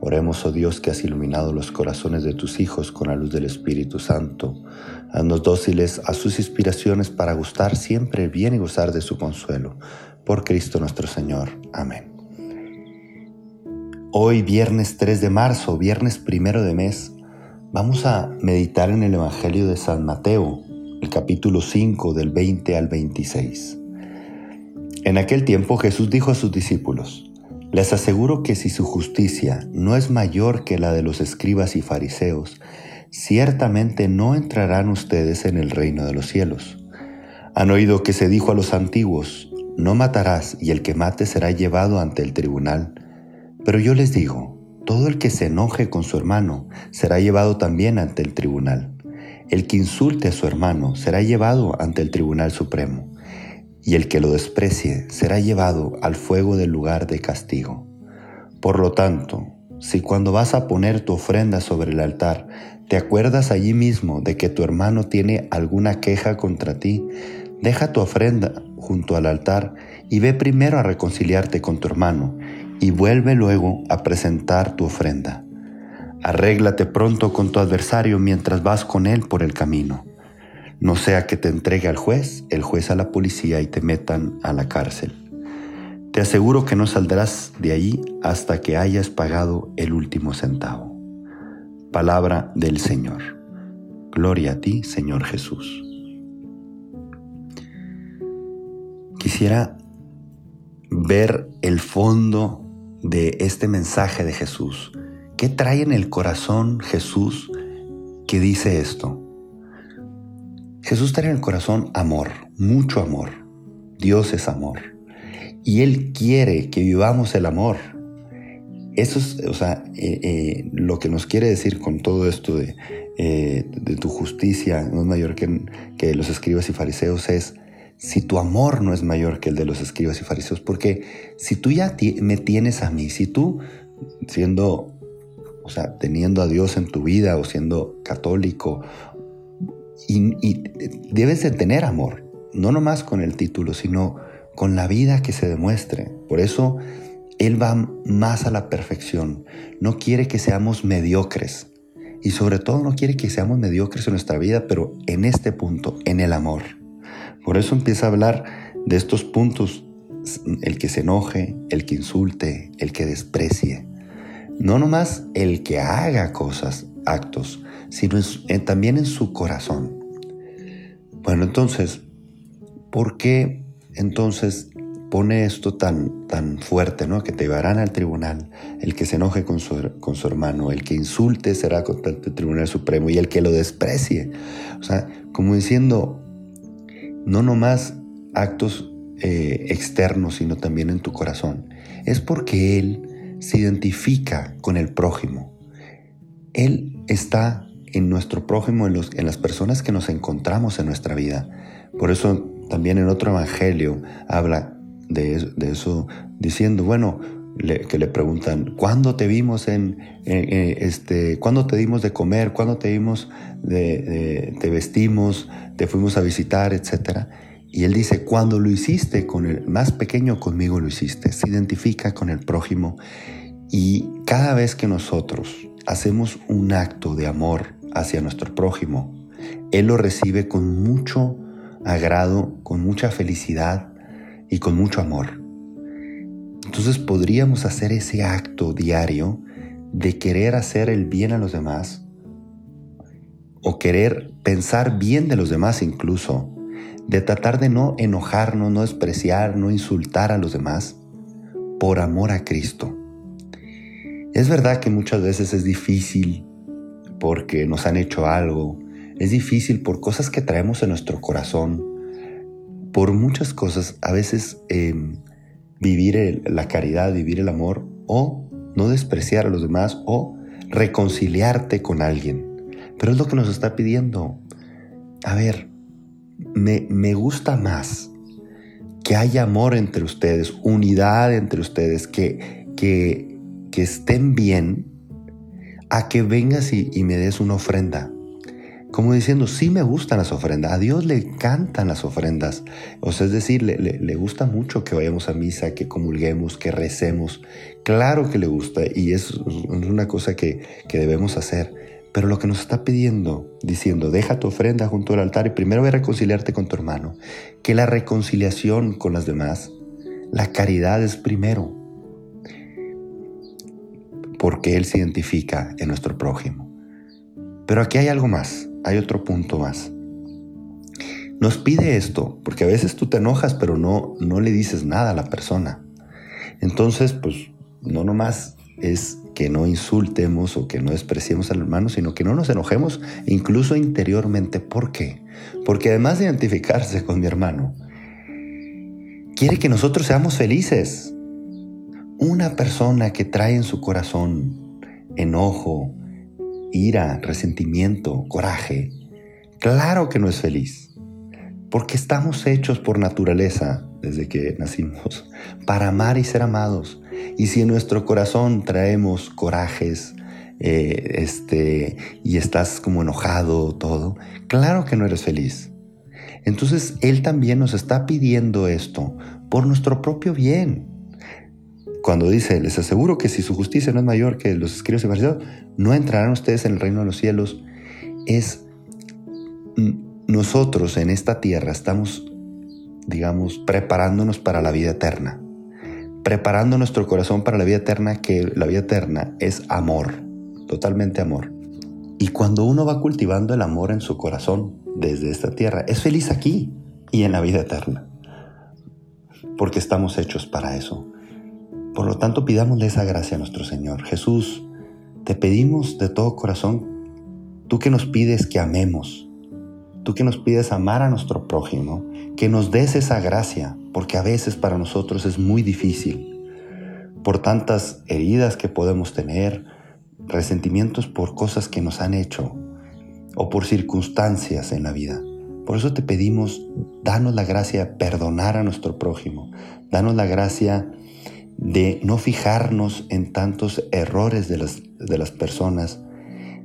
Oremos, oh Dios, que has iluminado los corazones de tus hijos con la luz del Espíritu Santo. Haznos dóciles a sus inspiraciones para gustar siempre bien y gozar de su consuelo. Por Cristo nuestro Señor. Amén. Hoy, viernes 3 de marzo, viernes primero de mes, vamos a meditar en el Evangelio de San Mateo, el capítulo 5 del 20 al 26. En aquel tiempo Jesús dijo a sus discípulos, les aseguro que si su justicia no es mayor que la de los escribas y fariseos, ciertamente no entrarán ustedes en el reino de los cielos. Han oído que se dijo a los antiguos, no matarás y el que mate será llevado ante el tribunal. Pero yo les digo, todo el que se enoje con su hermano será llevado también ante el tribunal. El que insulte a su hermano será llevado ante el tribunal supremo y el que lo desprecie será llevado al fuego del lugar de castigo. Por lo tanto, si cuando vas a poner tu ofrenda sobre el altar, te acuerdas allí mismo de que tu hermano tiene alguna queja contra ti, deja tu ofrenda junto al altar y ve primero a reconciliarte con tu hermano y vuelve luego a presentar tu ofrenda. Arréglate pronto con tu adversario mientras vas con él por el camino no sea que te entregue al juez, el juez a la policía y te metan a la cárcel. Te aseguro que no saldrás de allí hasta que hayas pagado el último centavo. Palabra del Señor. Gloria a ti, Señor Jesús. Quisiera ver el fondo de este mensaje de Jesús. ¿Qué trae en el corazón Jesús que dice esto? Jesús trae en el corazón amor, mucho amor. Dios es amor. Y Él quiere que vivamos el amor. Eso es, o sea, eh, eh, lo que nos quiere decir con todo esto de, eh, de tu justicia no es mayor que, que los escribas y fariseos es si tu amor no es mayor que el de los escribas y fariseos, porque si tú ya me tienes a mí, si tú siendo, o sea, teniendo a Dios en tu vida o siendo católico y, debes de tener amor, no nomás con el título, sino con la vida que se demuestre. Por eso Él va más a la perfección. No quiere que seamos mediocres. Y sobre todo no quiere que seamos mediocres en nuestra vida, pero en este punto, en el amor. Por eso empieza a hablar de estos puntos, el que se enoje, el que insulte, el que desprecie. No nomás el que haga cosas, actos, sino también en su corazón. Bueno, entonces, ¿por qué entonces pone esto tan, tan fuerte, ¿no? que te llevarán al tribunal, el que se enoje con su, con su hermano, el que insulte será contra el Tribunal Supremo y el que lo desprecie? O sea, como diciendo, no nomás actos eh, externos, sino también en tu corazón. Es porque Él se identifica con el prójimo. Él está en nuestro prójimo, en, los, en las personas que nos encontramos en nuestra vida. Por eso también en otro evangelio habla de, eso, diciendo, bueno, que le preguntan, ¿cuándo te vimos en, este, cuándo te dimos de comer, cuándo te dimos de, te vestimos, te fuimos a visitar, etcétera? Y él dice, cuando lo hiciste con el más pequeño, conmigo lo hiciste. Se identifica con el prójimo y cada vez que nosotros hacemos un acto de amor hacia nuestro prójimo, Él lo recibe con mucho agrado, con mucha felicidad y con mucho amor. Entonces podríamos hacer ese acto diario de querer hacer el bien a los demás o querer pensar bien de los demás incluso, de tratar de no enojarnos, no despreciar, no insultar a los demás por amor a Cristo. Es verdad que muchas veces es difícil porque nos han hecho algo, es difícil por cosas que traemos en nuestro corazón, por muchas cosas, a veces em, vivir la caridad, vivir el amor o no despreciar a los demás o reconciliarte con alguien. Pero es lo que nos está pidiendo. a ver, me, me gusta más que haya amor entre ustedes, unidad entre ustedes, que, que, que estén bien, a que vengas y, y me des una ofrenda. Como diciendo, sí me gustan las ofrendas, a Dios le encantan las ofrendas, o sea, es decir, le, le, gusta mucho que vayamos a misa, que comulguemos, que recemos, claro que le gusta y es una cosa que, que debemos hacer, pero lo que nos está pidiendo, diciendo, deja tu ofrenda junto al altar y primero ve a reconciliarte con tu hermano, que la reconciliación con las demás, la caridad es primero, porque Él se identifica en nuestro prójimo. Pero aquí hay algo más hay otro punto más. Nos pide esto, porque a veces tú te enojas, pero no, no le dices nada a la persona. Entonces, pues no nomás es que no insultemos o que no despreciemos al hermano, sino que no nos enojemos incluso interiormente. ¿Por qué? Porque además de identificarse con mi hermano, quiere que nosotros seamos felices. Una persona que trae en su corazón enojo, ira, resentimiento, coraje, claro que no es feliz, porque estamos hechos por naturaleza, desde que nacimos, para amar y ser amados. Y si en nuestro corazón traemos corajes, eh, este, y estás como enojado, todo, claro que no eres feliz. Entonces Él también nos está pidiendo esto por nuestro propio bien cuando dice, les aseguro que si su justicia no es mayor que los escribos y fariseos, no entrarán ustedes en el reino de los cielos, es nosotros en esta tierra estamos, digamos, preparándonos para la vida eterna, preparando nuestro corazón para la vida eterna, que la vida eterna es amor, totalmente amor. Y cuando uno va cultivando el amor en su corazón desde esta tierra, es feliz aquí y en la vida eterna, porque estamos hechos para eso. Por lo tanto, pidámosle esa gracia a nuestro Señor. Jesús, te pedimos de todo corazón, tú que nos pides que amemos, tú que nos pides amar a nuestro prójimo, que nos des esa gracia, porque a veces para nosotros es muy difícil, por tantas heridas que podemos tener, resentimientos por cosas que nos han hecho o por circunstancias en la vida. Por eso te pedimos, danos la gracia de perdonar a nuestro prójimo, danos la gracia de no fijarnos en tantos errores de las, de las personas,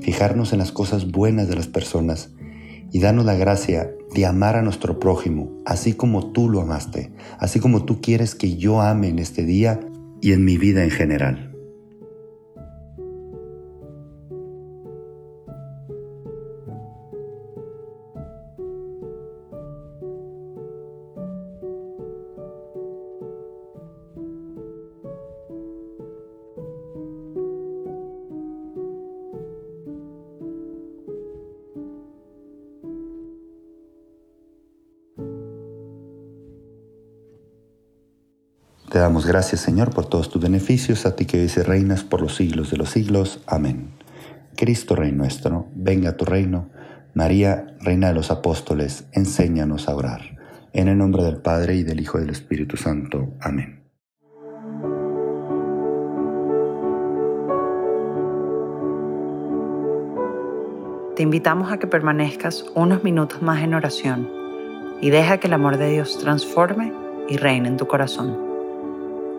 fijarnos en las cosas buenas de las personas y darnos la gracia de amar a nuestro prójimo, así como tú lo amaste, así como tú quieres que yo ame en este día y en mi vida en general. Te damos gracias, Señor, por todos tus beneficios, a ti que vives y reinas por los siglos de los siglos. Amén. Cristo, Rey nuestro, venga a tu reino. María, Reina de los Apóstoles, enséñanos a orar. En el nombre del Padre, y del Hijo, y del Espíritu Santo. Amén. Te invitamos a que permanezcas unos minutos más en oración y deja que el amor de Dios transforme y reine en tu corazón.